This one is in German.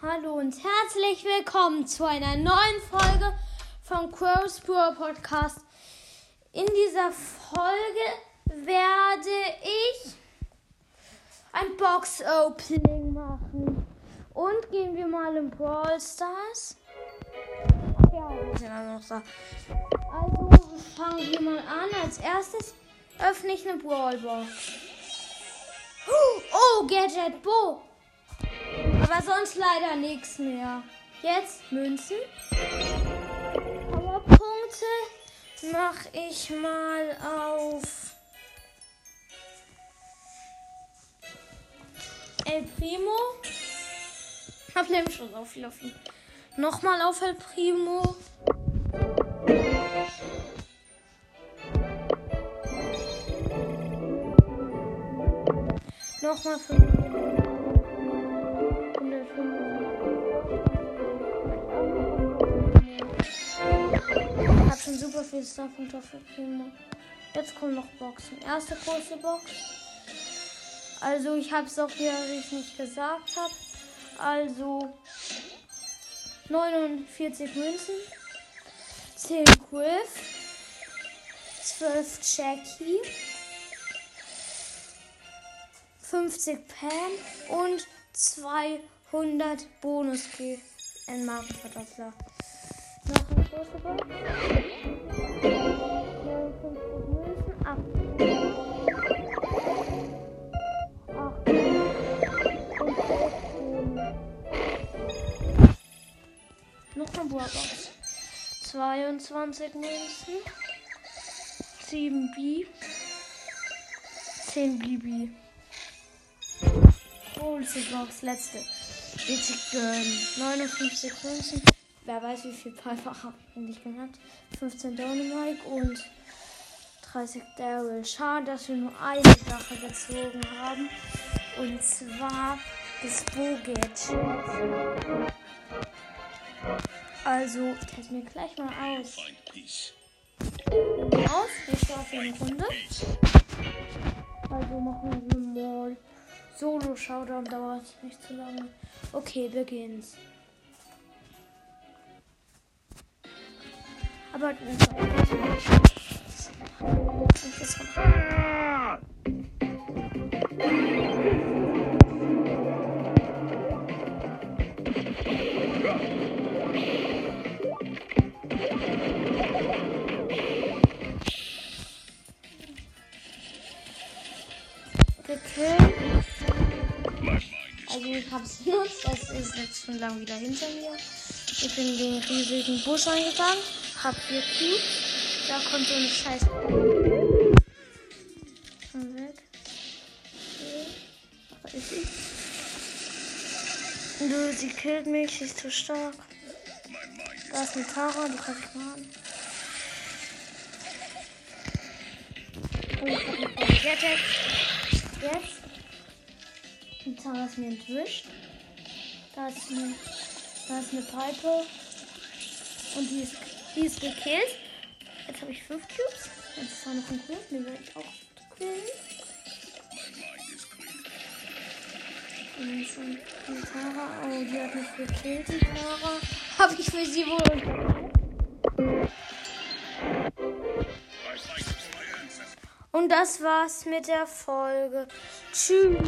Hallo und herzlich willkommen zu einer neuen Folge vom Crow's Pure Podcast. In dieser Folge werde ich ein Box-Opening machen. Und gehen wir mal in Brawl Stars. Ja, wir sind also da. Also fangen wir mal an. Als erstes öffne ich eine Brawlbox. Oh, Gadget Bo. Aber sonst leider nichts mehr. Jetzt Münzen. Powerpunkte mache ich mal auf El Primo. Hab nämlich schon so viel auf ihn. Nochmal auf El Primo. Nochmal 5. viel Starpunkte für Primo. Jetzt kommen noch Boxen. Erste große Box. Also ich habe es auch hier, wie ich nicht gesagt habe. Also 49 Münzen, 10 Griff, 12 Jackie, 50 Pam und 200 bonus in Markenverdoppler. Noch ein großer Box. 59 Münzen ab. 8 und 11 Kronen. Noch eine Bohrbox. 22 Münzen. 7 B. 10 BB. Große Box, letzte. Witzig gönnen. 59 Münzen. Wer weiß, wie viel Piper habe ich nicht gehabt. 15 Dynamite und 30 Daryl. Schade, dass wir nur eine Sache gezogen haben. Und zwar das Bo-Gadget. Also, test mir gleich mal aus. Aus, wir starten eine Runde. Also machen wir mal Solo-Showdown, dauert nicht zu lange. Okay, beginnt's. Aber. Also ich habe es benutzt, das ist jetzt schon lange wieder hinter mir. Ich bin in den riesigen Busch eingegangen, hab vier Cubes. Da kommt so eine scheiß... Schon weg. Da ist sie. Du, sie killt mich, sie ist zu stark. Da ist eine Tara, die kann ich mal. Oh, ich hab gerettet. Jetzt. Die Tara ist mir entwischt. Da ist eine, da ist eine Pipe. Und die ist, die ist gekillt. Jetzt habe ich fünf Cubes. Jetzt ist da noch ein Cube. Den werde ich auch killen. Und so die Tara. Oh, die hat mich gekillt, die Tara. Habe ich für sie wohl. Und das war's mit der Folge. Tschüss.